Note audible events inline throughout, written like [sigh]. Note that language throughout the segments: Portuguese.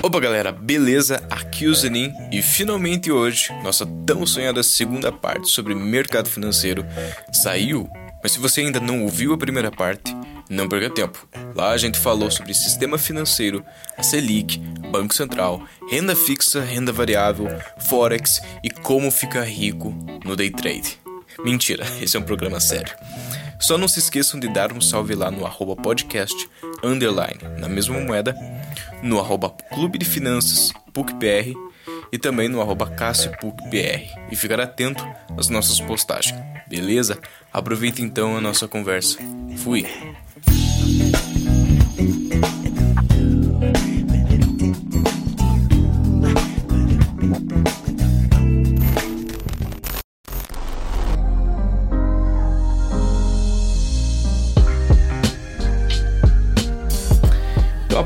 Opa galera, beleza? Aqui é o Zenin e finalmente hoje nossa tão sonhada segunda parte sobre mercado financeiro saiu. Mas se você ainda não ouviu a primeira parte, não perca tempo. Lá a gente falou sobre sistema financeiro, a Selic, Banco Central, renda fixa, renda variável, Forex e como ficar rico no day trade. Mentira, [laughs] esse é um programa sério. Só não se esqueçam de dar um salve lá no arroba podcast, underline, na mesma moeda, no arroba Clube de Finanças, PUCPR, e também no arroba e ficar atento às nossas postagens, beleza? Aproveita então a nossa conversa. Fui!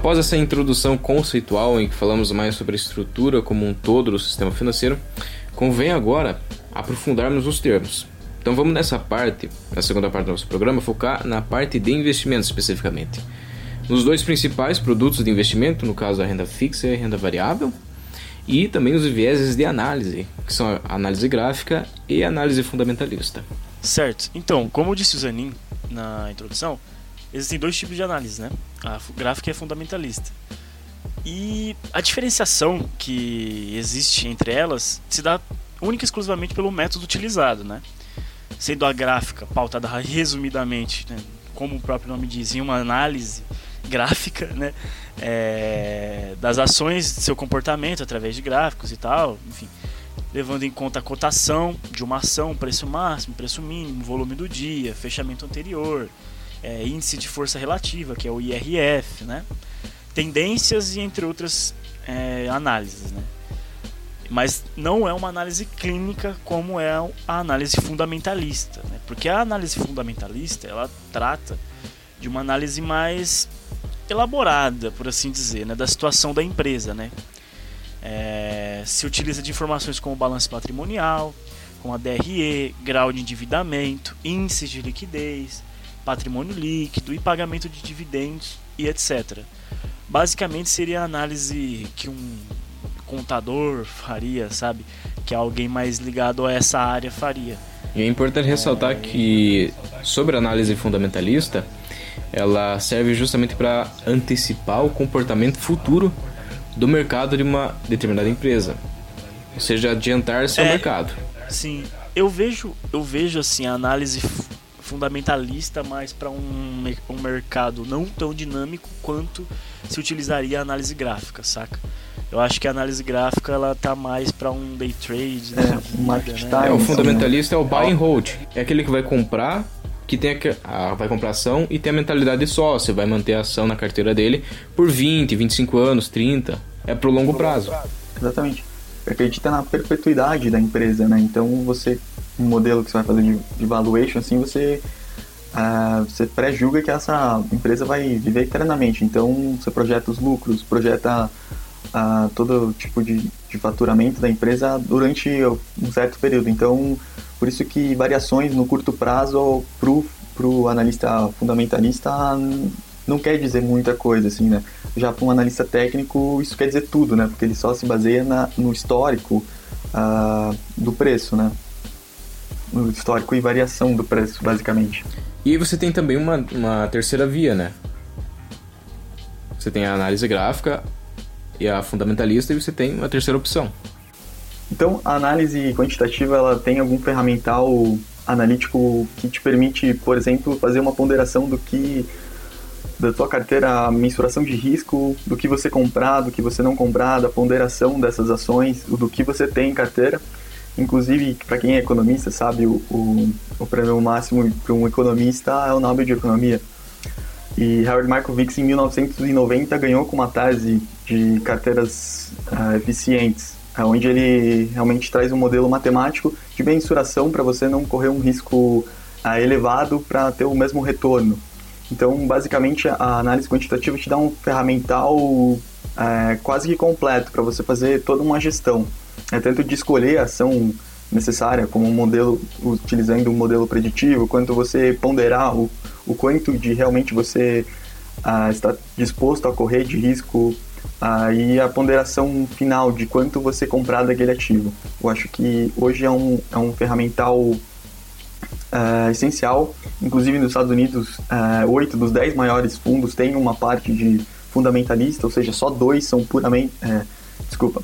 Após essa introdução conceitual em que falamos mais sobre a estrutura como um todo do sistema financeiro, convém agora aprofundarmos os termos. Então vamos nessa parte, na segunda parte do nosso programa, focar na parte de investimentos especificamente. Nos dois principais produtos de investimento, no caso a renda fixa e a renda variável, e também os vieses de análise, que são a análise gráfica e a análise fundamentalista. Certo. Então, como disse o Zanin na introdução, existem dois tipos de análise, né? A gráfica é fundamentalista. E a diferenciação que existe entre elas se dá única e exclusivamente pelo método utilizado, né? Sendo a gráfica pautada resumidamente, né? como o próprio nome diz, em uma análise gráfica, né? É, das ações, seu comportamento através de gráficos e tal, enfim, levando em conta a cotação de uma ação, preço máximo, preço mínimo, volume do dia, fechamento anterior, é, índice de força relativa, que é o IRF, né? tendências e entre outras é, análises. Né? Mas não é uma análise clínica como é a análise fundamentalista, né? porque a análise fundamentalista ela trata de uma análise mais elaborada, por assim dizer, né? da situação da empresa. Né? É, se utiliza de informações como balanço patrimonial, com a DRE, grau de endividamento, índices de liquidez, patrimônio líquido e pagamento de dividendos e etc. Basicamente seria a análise que um contador faria, sabe? Que alguém mais ligado a essa área faria. E é importante ressaltar que sobre a análise fundamentalista, ela serve justamente para antecipar o comportamento futuro do mercado de uma determinada empresa. Ou seja, adiantar-se ao é, mercado. Sim, eu vejo, eu vejo assim a análise fundamentalista, mas para um, um mercado não tão dinâmico quanto se utilizaria a análise gráfica, saca? Eu acho que a análise gráfica ela tá mais para um day trade, né? É, vida, né? é o fundamentalista é o buy and hold. É aquele que vai comprar, que tem a, vai comprar ação e tem a mentalidade de sócio, vai manter a ação na carteira dele por 20, 25 anos, 30. É pro longo prazo. Exatamente. Acredita na perpetuidade da empresa, né? Então você um modelo que você vai fazer de, de valuation, assim, você, uh, você pré-julga que essa empresa vai viver eternamente. Então, você projeta os lucros, projeta uh, todo tipo de, de faturamento da empresa durante um certo período. Então, por isso que variações no curto prazo para o analista fundamentalista não quer dizer muita coisa, assim, né? Já para um analista técnico, isso quer dizer tudo, né? Porque ele só se baseia na, no histórico uh, do preço, né? No histórico e variação do preço, basicamente. E aí você tem também uma, uma terceira via, né? Você tem a análise gráfica e a fundamentalista e você tem uma terceira opção. Então, a análise quantitativa ela tem algum ferramental analítico que te permite, por exemplo, fazer uma ponderação do que da tua carteira, a mensuração de risco, do que você comprar, do que você não comprar, da ponderação dessas ações, do que você tem em carteira Inclusive, para quem é economista, sabe, o, o, o prêmio máximo para um economista é o Nobel de Economia. E Howard Markowitz, em 1990, ganhou com uma tese de carteiras uh, eficientes, onde ele realmente traz um modelo matemático de mensuração para você não correr um risco uh, elevado para ter o mesmo retorno. Então, basicamente, a análise quantitativa te dá um ferramental uh, quase que completo para você fazer toda uma gestão é tanto de escolher a ação necessária como um modelo utilizando um modelo preditivo, quanto você ponderar o, o quanto de realmente você ah, está disposto a correr de risco aí a ponderação final de quanto você comprar daquele ativo. Eu acho que hoje é um, é um ferramental uh, essencial. Inclusive nos Estados Unidos, oito uh, dos dez maiores fundos têm uma parte de fundamentalista, ou seja, só dois são puramente. Uh, desculpa.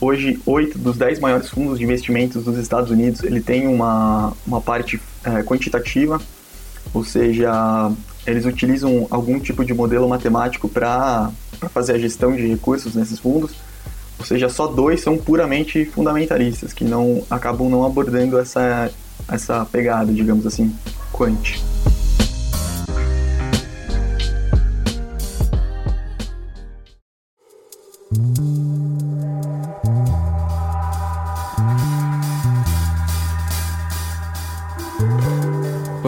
Hoje, oito dos dez maiores fundos de investimentos dos Estados Unidos ele tem uma, uma parte quantitativa, ou seja, eles utilizam algum tipo de modelo matemático para fazer a gestão de recursos nesses fundos. Ou seja, só dois são puramente fundamentalistas, que não acabam não abordando essa, essa pegada, digamos assim, quant.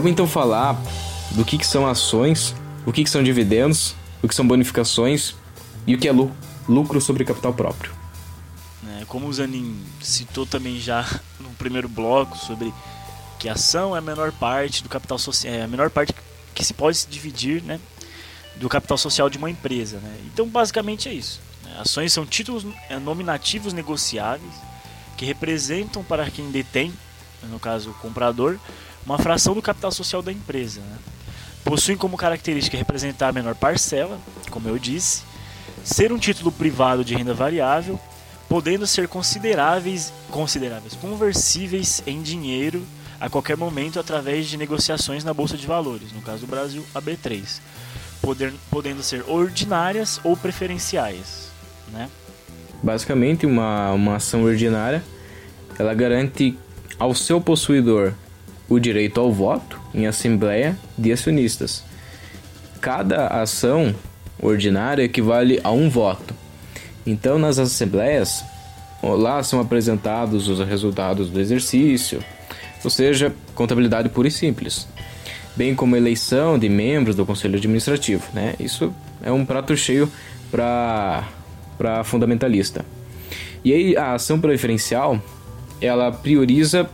Então falar do que, que são ações, o que, que são dividendos, o que são bonificações e o que é lucro sobre capital próprio. É, como o Zanin citou também já [laughs] no primeiro bloco sobre que a ação é a menor parte do capital social, é a menor parte que se pode se dividir, né, do capital social de uma empresa, né? Então, basicamente é isso. Né? Ações são títulos é, nominativos negociáveis que representam para quem detém, no caso o comprador, uma fração do capital social da empresa. Né? Possuem como característica representar a menor parcela, como eu disse, ser um título privado de renda variável, podendo ser consideráveis, consideráveis conversíveis em dinheiro a qualquer momento através de negociações na bolsa de valores, no caso do Brasil, a B3, poder, podendo ser ordinárias ou preferenciais, né? Basicamente, uma, uma ação ordinária, ela garante ao seu possuidor o direito ao voto em assembleia de acionistas. Cada ação ordinária equivale a um voto. Então, nas assembleias, lá são apresentados os resultados do exercício, ou seja, contabilidade pura e simples, bem como eleição de membros do conselho administrativo. Né? Isso é um prato cheio para fundamentalista. E aí, a ação preferencial ela prioriza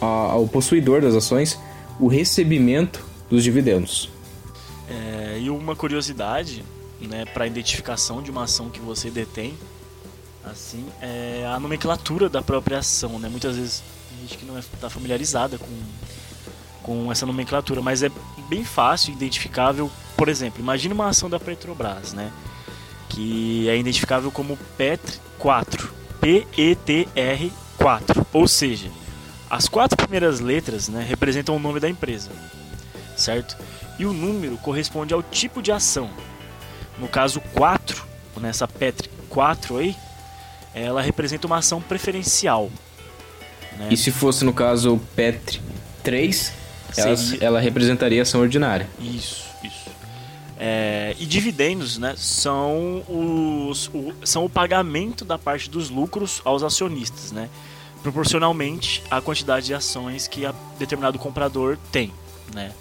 ao possuidor das ações o recebimento dos dividendos. É, e uma curiosidade, né, para identificação de uma ação que você detém, assim, é a nomenclatura da própria ação, né? Muitas vezes a gente que não está é, familiarizada com com essa nomenclatura, mas é bem fácil, identificável. Por exemplo, imagine uma ação da Petrobras, né? Que é identificável como PETR4, P-E-T-R 4, ou seja, as quatro primeiras letras né, representam o nome da empresa, certo? E o número corresponde ao tipo de ação. No caso 4, nessa Petri 4 aí, ela representa uma ação preferencial. Né? E se fosse no caso Petri 3, ela, ela representaria ação ordinária. Isso, isso. É, e dividendos né, são, os, o, são o pagamento da parte dos lucros aos acionistas. Né? Proporcionalmente à quantidade de ações que determinado comprador tem, né?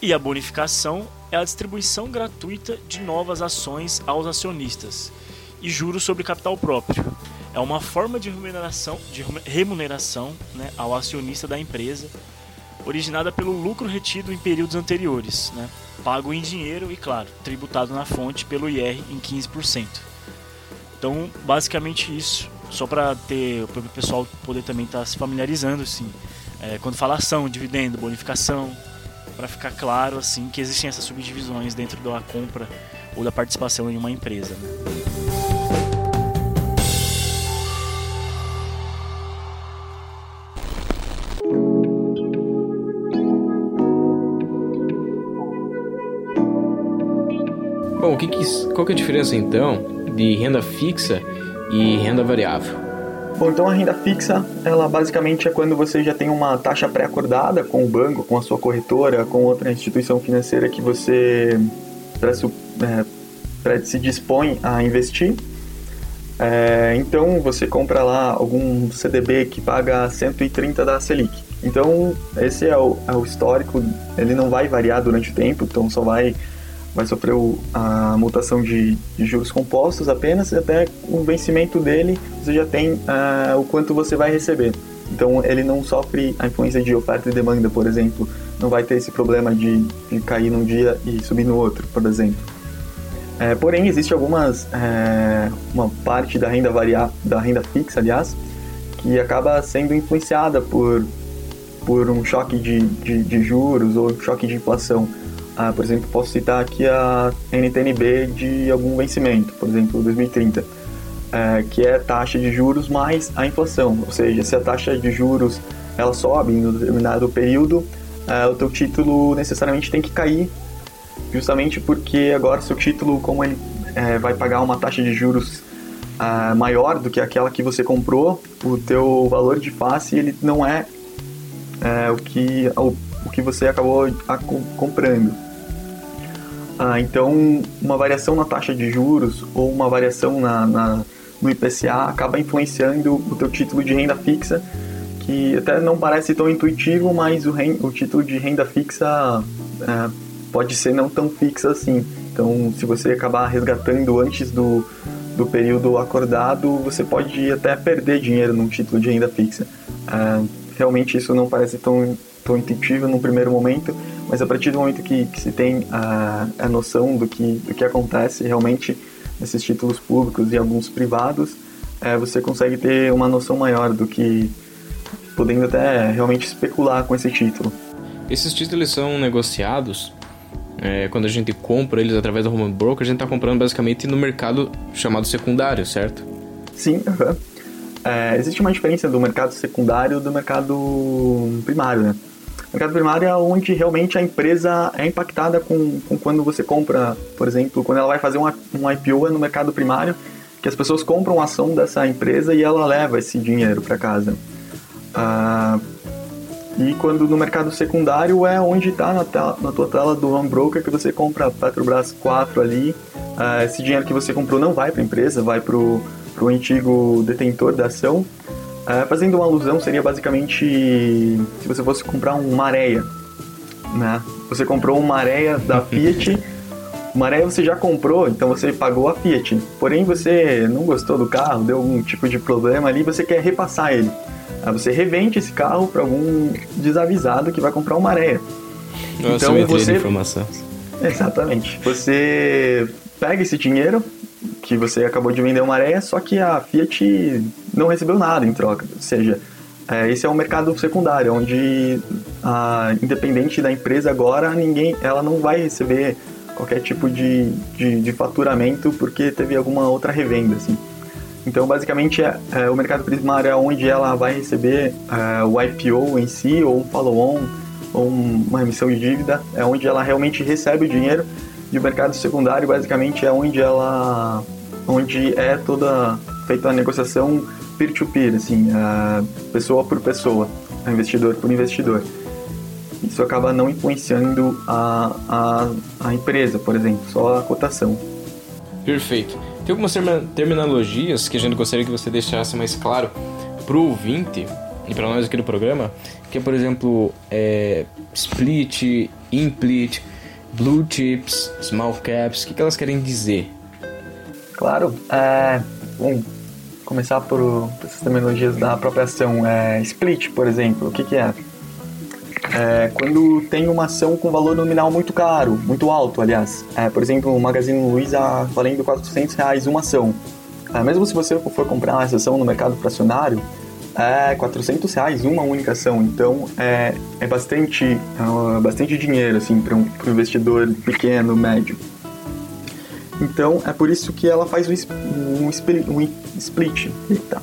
E a bonificação é a distribuição gratuita de novas ações aos acionistas e juros sobre capital próprio. É uma forma de remuneração, de remuneração né, ao acionista da empresa, originada pelo lucro retido em períodos anteriores, né, pago em dinheiro e, claro, tributado na fonte pelo IR em 15%. Então, basicamente isso só para ter o pessoal poder também estar tá se familiarizando assim é, quando fala ação dividendo bonificação para ficar claro assim que existem essas subdivisões dentro da compra ou da participação em uma empresa né? Bom, que, que qual que é a diferença então de renda fixa e renda variável? Bom, então a renda fixa, ela basicamente é quando você já tem uma taxa pré-acordada com o banco, com a sua corretora, com outra instituição financeira que você é, se dispõe a investir. É, então você compra lá algum CDB que paga 130 da Selic. Então esse é o, é o histórico, ele não vai variar durante o tempo, então só vai vai sofrer a mutação de, de, juros compostos apenas, até o vencimento dele você já tem uh, o quanto você vai receber. Então ele não sofre a influência de oferta e demanda, por exemplo. Não vai ter esse problema de, de cair num dia e subir no outro, por exemplo. É, porém, existe algumas é, uma parte da renda variável, da renda fixa, aliás, que acaba sendo influenciada por por um choque de, de, de juros ou choque de inflação. Ah, por exemplo, posso citar aqui a NTNB de algum vencimento, por exemplo, 2030, é, que é taxa de juros mais a inflação. Ou seja, se a taxa de juros ela sobe em um determinado período, é, o teu título necessariamente tem que cair, justamente porque agora seu título, como ele é, vai pagar uma taxa de juros é, maior do que aquela que você comprou, o teu valor de face ele não é é, o, que, o, o, que você acabou comprando. Ah, então, uma variação na taxa de juros ou uma variação na, na, no IPCA acaba influenciando o teu título de renda fixa, que até não parece tão intuitivo, mas o, o título de renda fixa é, pode ser não tão fixa assim. Então, se você acabar resgatando antes do, do período acordado, você pode até perder dinheiro num título de renda fixa. É, realmente isso não parece tão, tão intuitivo no primeiro momento, mas a partir do momento que, que se tem a, a noção do que, do que acontece realmente nesses títulos públicos e alguns privados, é, você consegue ter uma noção maior do que, podendo até realmente especular com esse título. Esses títulos são negociados é, quando a gente compra eles através do home broker, a gente está comprando basicamente no mercado chamado secundário, certo? Sim, uhum. É, existe uma diferença do mercado secundário do mercado primário, né? Mercado primário é onde realmente a empresa é impactada com, com quando você compra, por exemplo, quando ela vai fazer um, um IPO é no mercado primário, que as pessoas compram a ação dessa empresa e ela leva esse dinheiro para casa. Ah, e quando no mercado secundário é onde está na, na tua tela do home broker que você compra Petrobras 4 ali. Ah, esse dinheiro que você comprou não vai para a empresa, vai para o antigo detentor da ação. Uh, fazendo uma alusão, seria basicamente se você fosse comprar um Maréia. Né? Você comprou uma Maréia da Fiat, Maréia você já comprou, então você pagou a Fiat. Porém, você não gostou do carro, deu algum tipo de problema ali, você quer repassar ele. Aí você revende esse carro para algum desavisado que vai comprar uma Maréia. Nossa, então você informação. Exatamente. Você pega esse dinheiro, que você acabou de vender uma areia, só que a Fiat não recebeu nada em troca. Ou seja, é, esse é um mercado secundário, onde a, independente da empresa agora, ninguém, ela não vai receber qualquer tipo de, de, de faturamento porque teve alguma outra revenda, assim. Então, basicamente, é, é, o mercado primário é onde ela vai receber é, o IPO em si, ou um follow-on, ou uma emissão de dívida, é onde ela realmente recebe o dinheiro e o mercado secundário basicamente é onde ela onde é toda feita a negociação peer-to-peer, assim, pessoa por pessoa, investidor por investidor. Isso acaba não influenciando a, a, a empresa, por exemplo, só a cotação. Perfeito. Tem algumas terminologias que a gente gostaria que você deixasse mais claro para o ouvinte e para nós aqui no programa, que é, por exemplo, é, split, implit, blue chips, small caps, o que, que elas querem dizer? Claro, é, bom, começar por, por essas terminologias da própria ação. É, split, por exemplo, o que, que é? é? Quando tem uma ação com valor nominal muito caro, muito alto, aliás. É, por exemplo, o Magazine Luiza valendo 400 reais uma ação. É, mesmo se você for comprar essa ação no mercado fracionário, é 400 reais uma única ação. Então é, é bastante, é bastante dinheiro assim, para um, um investidor pequeno, médio. Então é por isso que ela faz um, um, um split. Eita.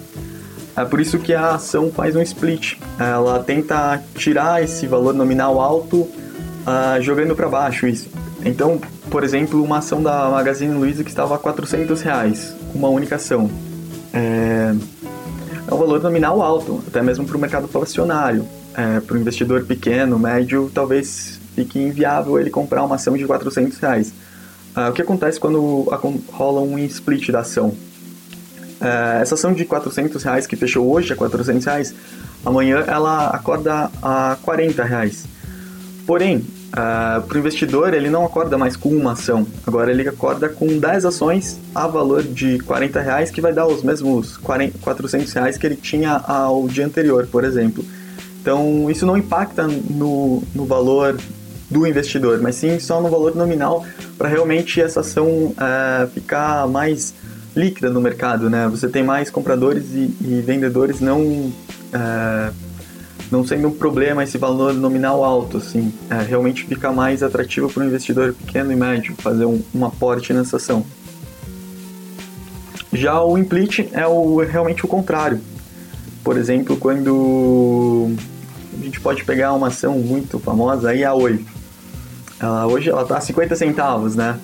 É por isso que a ação faz um split. Ela tenta tirar esse valor nominal alto uh, jogando para baixo isso. Então, por exemplo, uma ação da Magazine Luiza que estava a 400 reais, uma única ação. É, é um valor nominal alto, até mesmo para o mercado fracionário. É, para o investidor pequeno, médio, talvez fique inviável ele comprar uma ação de 400 reais. Ah, o que acontece quando rola um split da ação? É, essa ação de 400 reais que fechou hoje a 400 reais, amanhã ela acorda a 40 reais. Porém, uh, para o investidor ele não acorda mais com uma ação, agora ele acorda com 10 ações a valor de 40 reais que vai dar os mesmos 40, 400 reais que ele tinha ao dia anterior, por exemplo. Então isso não impacta no, no valor do investidor, mas sim só no valor nominal para realmente essa ação é, ficar mais líquida no mercado, né? Você tem mais compradores e, e vendedores não é, não sendo um problema esse valor nominal alto, assim, é, realmente fica mais atrativo para o investidor pequeno e médio fazer um, um aporte nessa ação. Já o implit é o, realmente o contrário. Por exemplo, quando a gente pode pegar uma ação muito famosa, aí a Oi. Ela, hoje ela está a 50 centavos, né?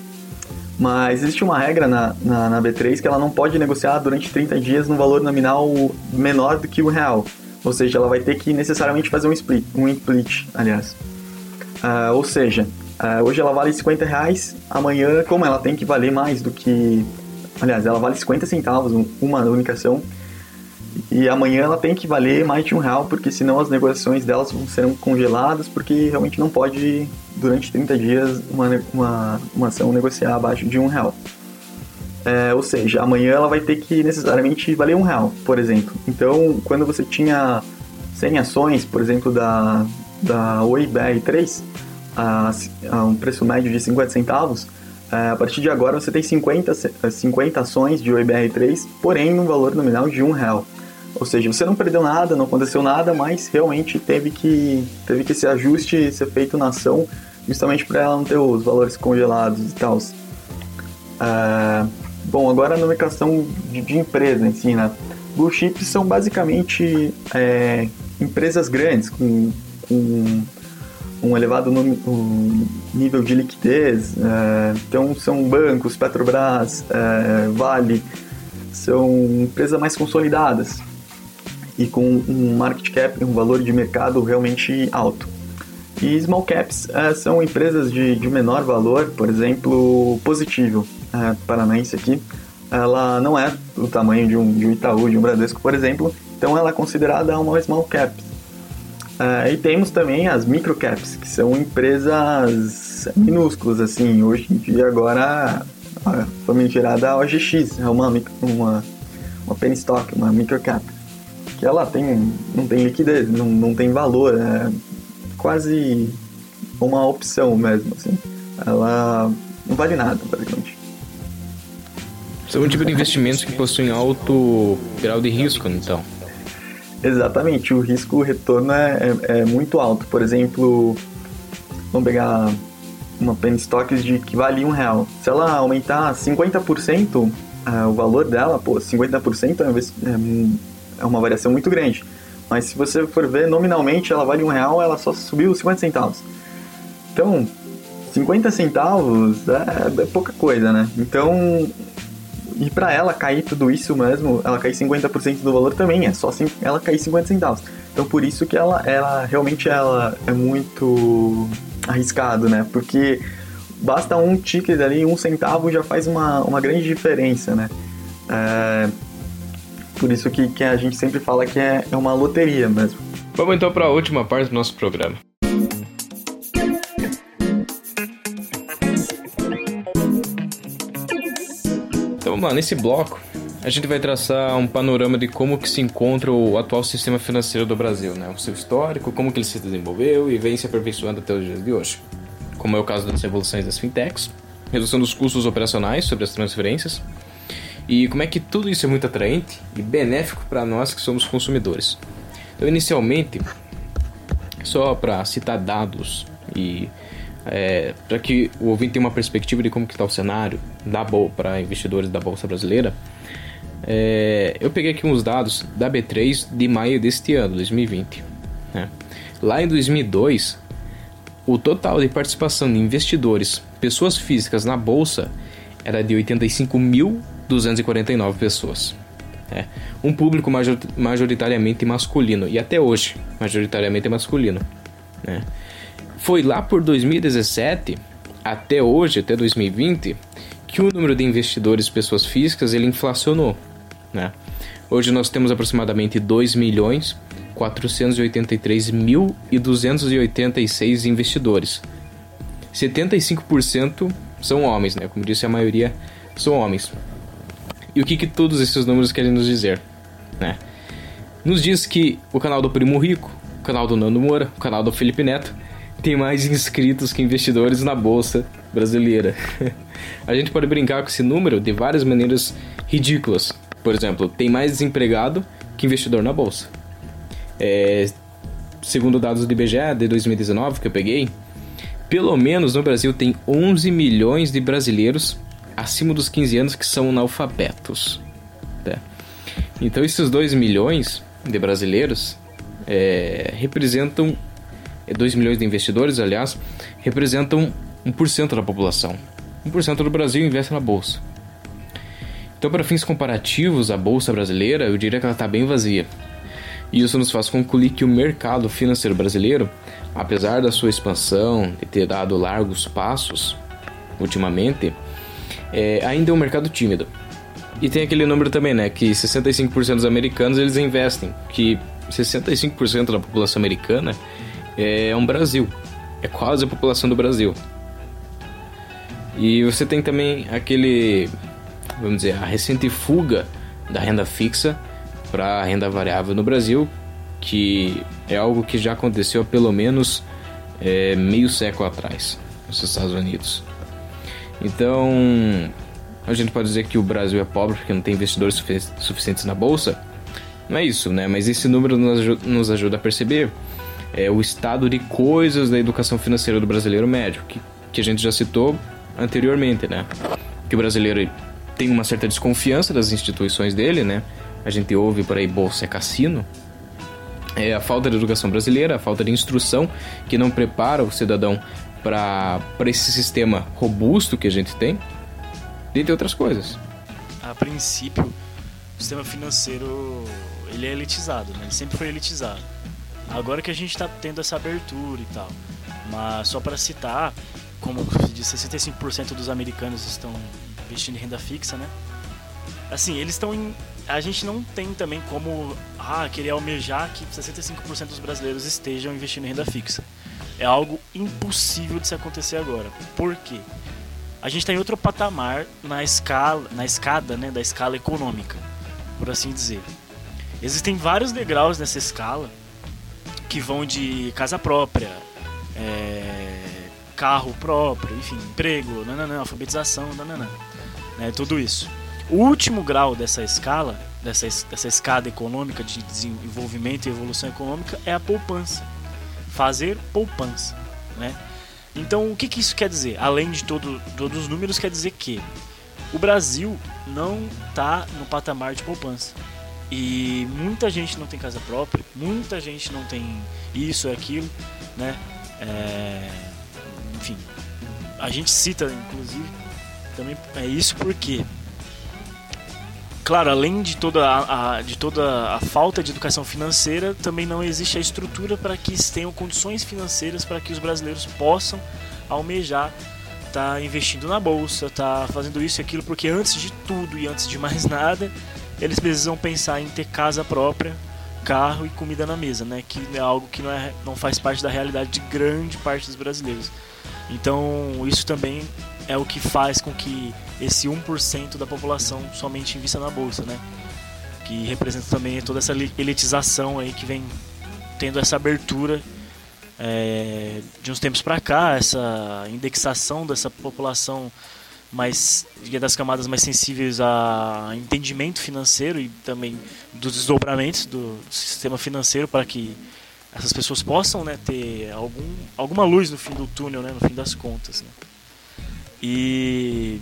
Mas existe uma regra na, na, na, B3 que ela não pode negociar durante 30 dias no valor nominal menor do que o real. Ou seja, ela vai ter que necessariamente fazer um split, um split aliás. Uh, ou seja, uh, hoje ela vale 50 reais, amanhã, como ela tem que valer mais do que. Aliás, ela vale 50 centavos, uma única ação, e amanhã ela tem que valer mais de um real, porque senão as negociações delas serão congeladas, porque realmente não pode, durante 30 dias, uma, uma, uma ação negociar abaixo de um real. É, ou seja, amanhã ela vai ter que necessariamente valer um real, por exemplo. Então, quando você tinha 100 ações, por exemplo, da, da Oi BR3, a, a um preço médio de 50 centavos, é, a partir de agora você tem 50, 50 ações de Oi BR3, porém num valor nominal de um real. Ou seja, você não perdeu nada, não aconteceu nada, mas realmente teve que, teve que esse ajuste ser feito na ação, justamente para ela não ter os valores congelados e tal. É, Bom, agora a nomenclação de, de empresa em si, né? Blue chips são basicamente é, empresas grandes com, com um elevado nome, um nível de liquidez. É, então são bancos, Petrobras, é, Vale, são empresas mais consolidadas e com um market cap, um valor de mercado realmente alto. E small caps é, são empresas de, de menor valor, por exemplo, positivo é, paranaense aqui, ela não é do tamanho de um, de um Itaú, de um Bradesco, por exemplo, então ela é considerada uma small cap. É, e temos também as micro caps, que são empresas minúsculas, assim, hoje em dia agora a OGX, é uma, uma, uma penny stock, uma micro cap, que ela tem, não tem liquidez, não, não tem valor, é quase uma opção mesmo, assim. Ela não vale nada, basicamente. São um tipo de investimentos que possuem alto grau de risco, então. Exatamente, o risco retorno é, é, é, muito alto. Por exemplo, vamos pegar uma penny stocks de que vale um real. Se ela aumentar 50% uh, é, o valor dela, pô, 50% é, é, é uma variação muito grande. Mas se você for ver nominalmente, ela vale um real, ela só subiu 50 centavos. Então, 50 centavos é, é pouca coisa, né? Então, e para ela cair tudo isso mesmo, ela cair 50% do valor também, é só assim, ela cair 50 centavos. Então por isso que ela, ela realmente ela é muito arriscado, né? Porque basta um ticket ali, um centavo já faz uma, uma grande diferença, né? É, por isso que, que a gente sempre fala que é, é uma loteria mesmo. Vamos então para a última parte do nosso programa. Vamos lá, nesse bloco a gente vai traçar um panorama de como que se encontra o atual sistema financeiro do Brasil, né? O seu histórico, como que ele se desenvolveu e vem se aperfeiçoando até os dias de hoje. Como é o caso das evoluções das fintechs, redução dos custos operacionais sobre as transferências e como é que tudo isso é muito atraente e benéfico para nós que somos consumidores. Então, inicialmente, só para citar dados e é, para que o ouvinte tenha uma perspectiva de como está o cenário da para investidores da Bolsa Brasileira, é, eu peguei aqui uns dados da B3 de maio deste ano, 2020. Né? Lá em 2002, o total de participação de investidores, pessoas físicas na Bolsa, era de 85.249 pessoas. É, um público majoritariamente masculino, e até hoje, majoritariamente masculino. Né? Foi lá por 2017 até hoje, até 2020, que o número de investidores pessoas físicas ele inflacionou, né? Hoje nós temos aproximadamente 2 milhões 483 mil e 286 investidores. 75% são homens, né? Como disse, a maioria são homens. E o que, que todos esses números querem nos dizer? Né? Nos diz que o canal do Primo Rico, o canal do Nando Moura, o canal do Felipe Neto tem mais inscritos que investidores na bolsa brasileira. [laughs] a gente pode brincar com esse número de várias maneiras ridículas. Por exemplo, tem mais desempregado que investidor na bolsa. É, segundo dados do IBGE de 2019 que eu peguei, pelo menos no Brasil tem 11 milhões de brasileiros acima dos 15 anos que são analfabetos. Tá? Então esses 2 milhões de brasileiros é, representam 2 milhões de investidores, aliás, representam 1% da população. 1% do Brasil investe na bolsa. Então, para fins comparativos, a bolsa brasileira, eu diria que ela está bem vazia. E isso nos faz concluir que o mercado financeiro brasileiro, apesar da sua expansão, de ter dado largos passos ultimamente, é, ainda é um mercado tímido. E tem aquele número também, né, que 65% dos americanos eles investem, que 65% da população americana é um Brasil. É quase a população do Brasil. E você tem também aquele, vamos dizer, a recente fuga da renda fixa para a renda variável no Brasil, que é algo que já aconteceu há pelo menos é, meio século atrás nos Estados Unidos. Então, a gente pode dizer que o Brasil é pobre porque não tem investidores suficientes na bolsa. Não é isso, né? Mas esse número nos ajuda a perceber é, o estado de coisas da educação financeira do brasileiro médio, que, que a gente já citou anteriormente, né? Que o brasileiro tem uma certa desconfiança das instituições dele, né? A gente ouve por aí bolsa é cassino. É a falta de educação brasileira, a falta de instrução que não prepara o cidadão para esse sistema robusto que a gente tem, dentre outras coisas. A princípio, o sistema financeiro ele é elitizado, né? ele sempre foi elitizado. Agora que a gente está tendo essa abertura e tal. Mas só para citar, como de 65% dos americanos estão investindo em renda fixa, né? Assim, eles estão em. A gente não tem também como ah, querer almejar que 65% dos brasileiros estejam investindo em renda fixa. É algo impossível de se acontecer agora. Por quê? A gente está em outro patamar na escala, na escada, né, da escala econômica, por assim dizer. Existem vários degraus nessa escala que vão de casa própria, é, carro próprio, enfim, emprego, nananã, alfabetização, nananã, né, tudo isso. O último grau dessa escala, dessa, dessa escada econômica de desenvolvimento e evolução econômica é a poupança. Fazer poupança, né? Então, o que, que isso quer dizer? Além de todo, todos os números, quer dizer que o Brasil não está no patamar de poupança. E muita gente não tem casa própria, muita gente não tem isso aquilo, né? É, enfim, a gente cita, inclusive, também é isso porque, claro, além de toda a, a, de toda a falta de educação financeira, também não existe a estrutura para que tenham condições financeiras para que os brasileiros possam almejar estar tá investindo na bolsa, tá fazendo isso e aquilo, porque antes de tudo e antes de mais nada, eles precisam pensar em ter casa própria, carro e comida na mesa, né? Que é algo que não, é, não faz parte da realidade de grande parte dos brasileiros. Então, isso também é o que faz com que esse 1% da população somente invista na bolsa, né? Que representa também toda essa elitização aí que vem tendo essa abertura é, de uns tempos para cá, essa indexação dessa população mais das camadas mais sensíveis a entendimento financeiro e também dos desdobramentos do sistema financeiro para que essas pessoas possam né, ter algum, alguma luz no fim do túnel, né, no fim das contas. Né. E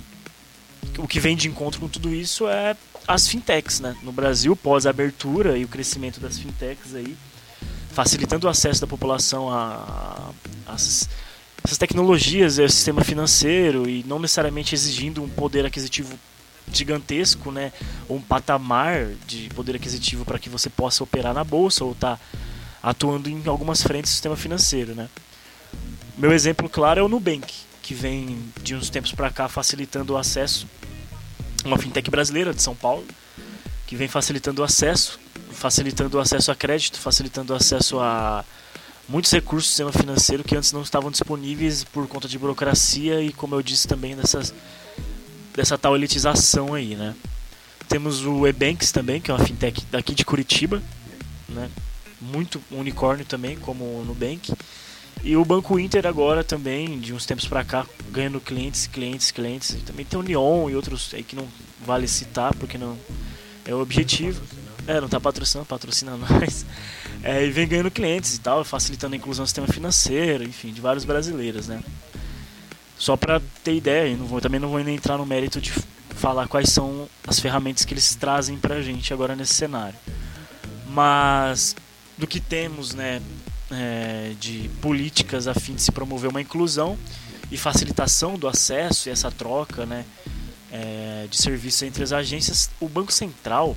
o que vem de encontro com tudo isso é as fintechs. Né. No Brasil, pós a abertura e o crescimento das fintechs, aí, facilitando o acesso da população a, a, a essas tecnologias é o sistema financeiro e não necessariamente exigindo um poder aquisitivo gigantesco, né, ou um patamar de poder aquisitivo para que você possa operar na bolsa ou estar tá atuando em algumas frentes do sistema financeiro, né. Meu exemplo claro é o Nubank, que vem de uns tempos para cá facilitando o acesso, uma fintech brasileira de São Paulo, que vem facilitando o acesso, facilitando o acesso a crédito, facilitando o acesso a muitos recursos do sistema financeiro que antes não estavam disponíveis por conta de burocracia e, como eu disse também, dessas, dessa tal elitização aí, né? Temos o Ebanks também, que é uma fintech daqui de Curitiba, né? Muito unicórnio também, como o Nubank. E o Banco Inter agora também, de uns tempos para cá, ganhando clientes, clientes, clientes. E também tem o Neon e outros aí que não vale citar porque não é o objetivo. É, não tá patrocinando, patrocina nós. [laughs] É, e vem ganhando clientes e tal, facilitando a inclusão do sistema financeiro, enfim, de vários brasileiros, né? Só para ter ideia, não vou, também não vou entrar no mérito de falar quais são as ferramentas que eles trazem pra gente agora nesse cenário. Mas do que temos, né, é, de políticas a fim de se promover uma inclusão e facilitação do acesso e essa troca né, é, de serviços entre as agências, o Banco Central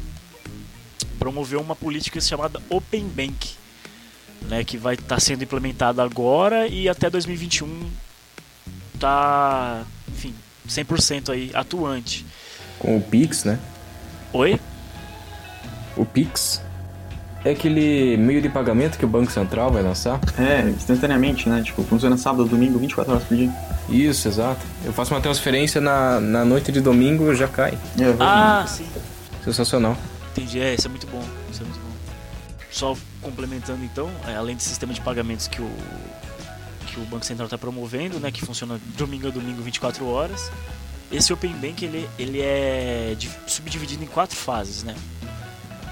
promoveu uma política chamada Open Bank, né, que vai estar tá sendo implementada agora e até 2021 está, enfim, 100% aí atuante. Com o Pix, né? Oi? O Pix é aquele meio de pagamento que o Banco Central vai lançar? É, instantaneamente, né? Tipo, funciona sábado, domingo, 24 horas por dia. Isso, exato. Eu faço uma transferência na, na noite de domingo já cai. É, ah, sim. Sensacional. Entendi, é, isso é muito bom. Isso é muito bom. Só complementando então, é, além do sistema de pagamentos que o, que o Banco Central está promovendo, né, que funciona domingo a domingo 24 horas, esse Open Bank ele, ele é subdividido em quatro fases, né?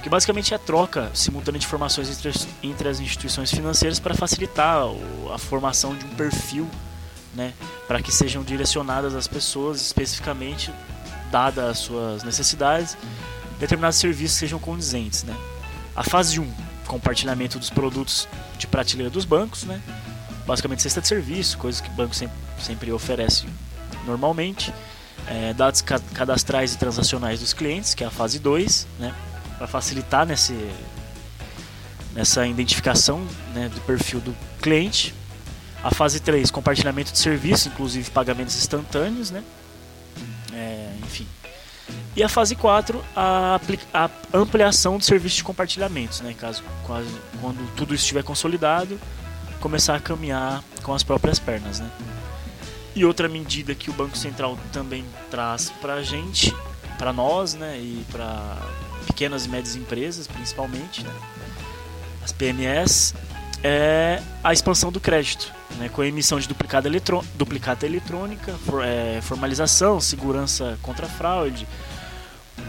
que basicamente é a troca simultânea de informações entre, entre as instituições financeiras para facilitar a formação de um perfil, né, para que sejam direcionadas as pessoas especificamente, dadas as suas necessidades, determinados serviços sejam condizentes. Né. A fase 1, compartilhamento dos produtos de prateleira dos bancos, né, basicamente cesta de serviço, coisas que o banco sempre, sempre oferece normalmente, é, dados cadastrais e transacionais dos clientes, que é a fase 2, né, para facilitar nesse, nessa identificação né, do perfil do cliente. A fase 3, compartilhamento de serviço, inclusive pagamentos instantâneos, né? É, enfim. E a fase 4, a, a, ampliação do serviço de compartilhamentos, né? Caso, quase, quando tudo estiver consolidado, começar a caminhar com as próprias pernas, né? E outra medida que o Banco Central também traz para a gente, para nós, né? E para pequenas e médias empresas, principalmente, né? as PMEs, é a expansão do crédito, né? com a emissão de duplicata, eletrônica, for, é, formalização, segurança contra fraude,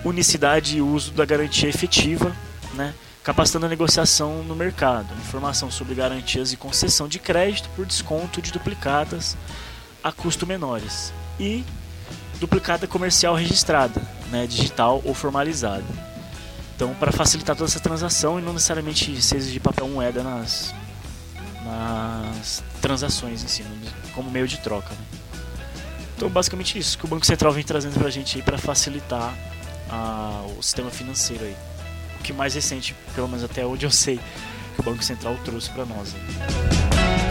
unicidade e uso da garantia efetiva, né? capacitando a negociação no mercado, informação sobre garantias e concessão de crédito por desconto de duplicatas a custo menores e duplicata comercial registrada, né, digital ou formalizada. Então, para facilitar toda essa transação e não necessariamente se exigir papel moeda nas, nas transações em si, como meio de troca. Né? Então, basicamente isso que o Banco Central vem trazendo para a gente para facilitar a, o sistema financeiro aí. O que mais recente, pelo menos até onde eu sei, que o Banco Central trouxe para nós. Aí.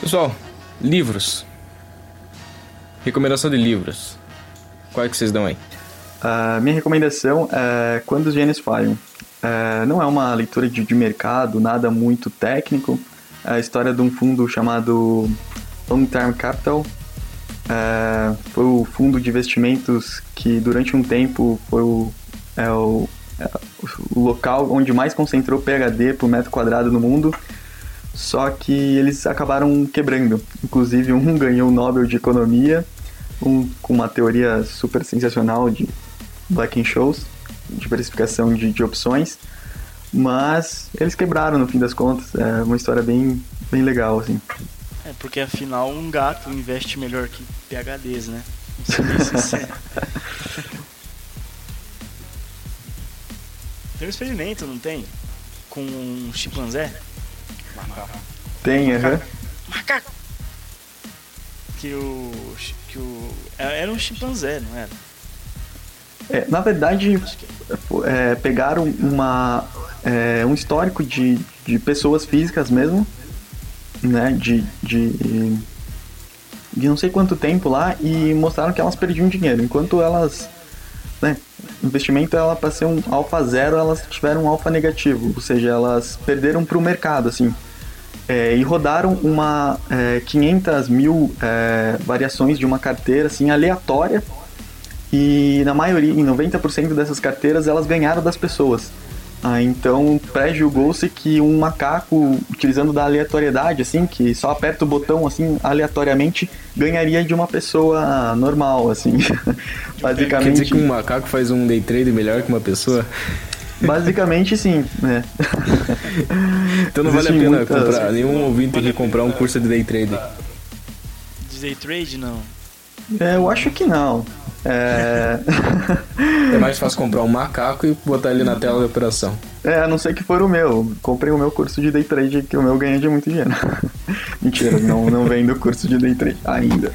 Pessoal, livros. Recomendação de livros. Qual é que vocês dão aí? A minha recomendação é Quando os Gênios Falham. É, não é uma leitura de, de, mercado, nada muito técnico. A história de um fundo chamado Long Term Capital. É, foi o fundo de investimentos que durante um tempo foi o, é o, é o local onde mais concentrou PHD por metro quadrado no mundo. Só que eles acabaram quebrando. Inclusive, um [laughs] ganhou o Nobel de Economia um, com uma teoria super sensacional de Black Shows, de diversificação de, de opções, mas eles quebraram no fim das contas. É uma história bem, bem legal, assim. É, porque afinal um gato investe melhor que PHDs, né? [laughs] tem um experimento, não tem? Com um chimpanzé? Tem, aham. Macaco. Macaco! Que o que o. É, era um chimpanzé, não era? É, na verdade, é, pegaram uma, é, um histórico de, de pessoas físicas mesmo, né? De, de, de não sei quanto tempo lá e mostraram que elas perdiam dinheiro. Enquanto elas. Né, investimento ela para ser um alfa zero, elas tiveram um alfa negativo, ou seja, elas perderam para o mercado, assim é, e rodaram uma é, 500 mil é, variações de uma carteira assim aleatória e na maioria, em 90% dessas carteiras, elas ganharam das pessoas. Ah, então pré-julgou-se que um macaco, utilizando da aleatoriedade, assim, que só aperta o botão assim aleatoriamente, ganharia de uma pessoa normal, assim. [laughs] Basicamente. Quer dizer que um macaco faz um day trade melhor que uma pessoa? Basicamente sim, né? [laughs] então não vale a pena muitas... comprar, nenhum ouvinte que comprar um curso de day trade. De day trade não. É, eu acho que não. É... é mais fácil comprar um macaco e botar ele na tela de operação. É, a não ser que for o meu. Comprei o meu curso de day trade, que o meu ganha de muito dinheiro. [laughs] Mentira, não, não vem do curso de day trade ainda.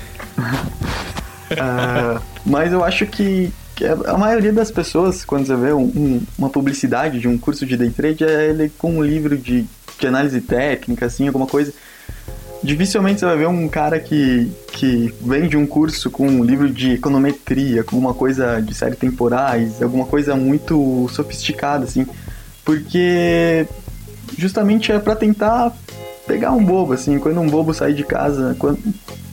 Uh, mas eu acho que, que, a maioria das pessoas, quando você vê um, um, uma publicidade de um curso de day trade, é ele com um livro de, de análise técnica, assim, alguma coisa. Dificilmente você vai ver um cara que, que vende um curso com um livro de econometria, com uma coisa de série temporais, alguma coisa muito sofisticada, assim. Porque justamente é para tentar pegar um bobo, assim. Quando um bobo sai de casa, quando,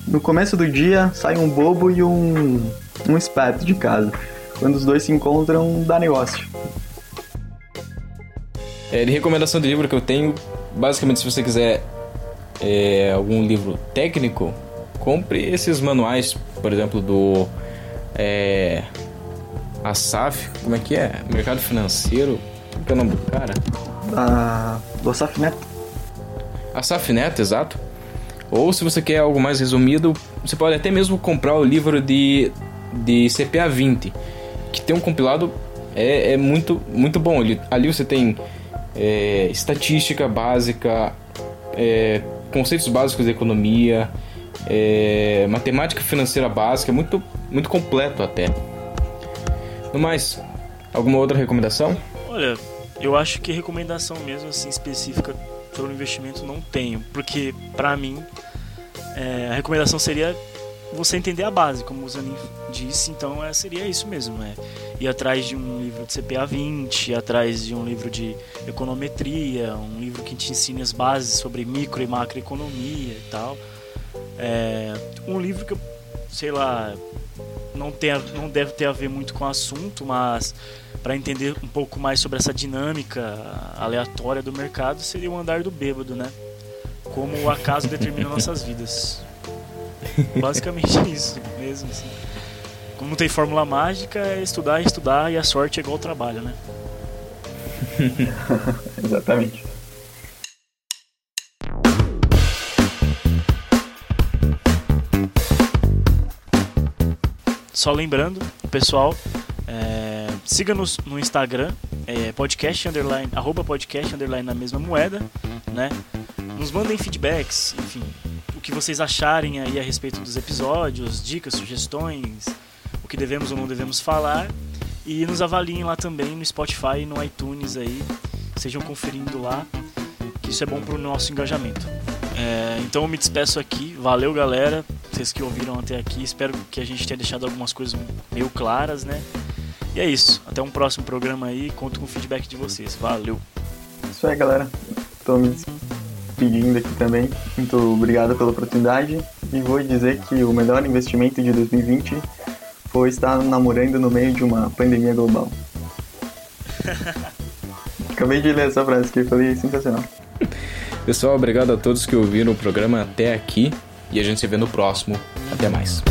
no começo do dia sai um bobo e um, um esperto de casa. Quando os dois se encontram, dá negócio. É, de recomendação de livro que eu tenho, basicamente se você quiser é, algum livro técnico, compre esses manuais, por exemplo, do é, Asaf, como é que é? Mercado Financeiro, que é o nome do cara? Ah, do Asaf Neto. Asaf Neto, exato. Ou se você quer algo mais resumido, você pode até mesmo comprar o livro de, de CPA 20, que tem um compilado é, é muito, muito bom. Ali, ali você tem é, estatística básica, é, conceitos básicos de economia, é, matemática financeira básica, muito, muito completo até. No mais, alguma outra recomendação? Olha, eu acho que recomendação mesmo assim específica sobre investimento não tenho, porque para mim é, a recomendação seria você entender a base, como o Zanin disse, então é, seria isso mesmo, é ir atrás de um livro de CPA 20, ir atrás de um livro de econometria, um livro que te ensine as bases sobre micro e macroeconomia e tal. É, um livro que eu, sei lá, não, tem, não deve ter a ver muito com o assunto, mas para entender um pouco mais sobre essa dinâmica aleatória do mercado seria o andar do bêbado, né? Como o acaso determina nossas vidas. [laughs] Basicamente isso mesmo. Assim. Como não tem fórmula mágica, é estudar, estudar e a sorte é igual ao trabalho, né? [laughs] Exatamente. Só lembrando, pessoal, é, siga-nos no Instagram, é, podcast underline, arroba podcast underline na mesma moeda, né? Nos mandem feedbacks, enfim, que vocês acharem aí a respeito dos episódios, dicas, sugestões, o que devemos ou não devemos falar. E nos avaliem lá também no Spotify e no iTunes aí. Sejam conferindo lá, que isso é bom para o nosso engajamento. É, então eu me despeço aqui. Valeu, galera. Vocês que ouviram até aqui. Espero que a gente tenha deixado algumas coisas meio claras, né? E é isso. Até um próximo programa aí. Conto com o feedback de vocês. Valeu. Isso aí, galera. Tô me despedindo aqui também. Muito obrigado pela oportunidade. E vou dizer que o melhor investimento de 2020 foi estar namorando no meio de uma pandemia global. [laughs] Acabei de ler essa frase que eu falei sensacional. Pessoal, obrigado a todos que ouviram o programa até aqui e a gente se vê no próximo. Até mais.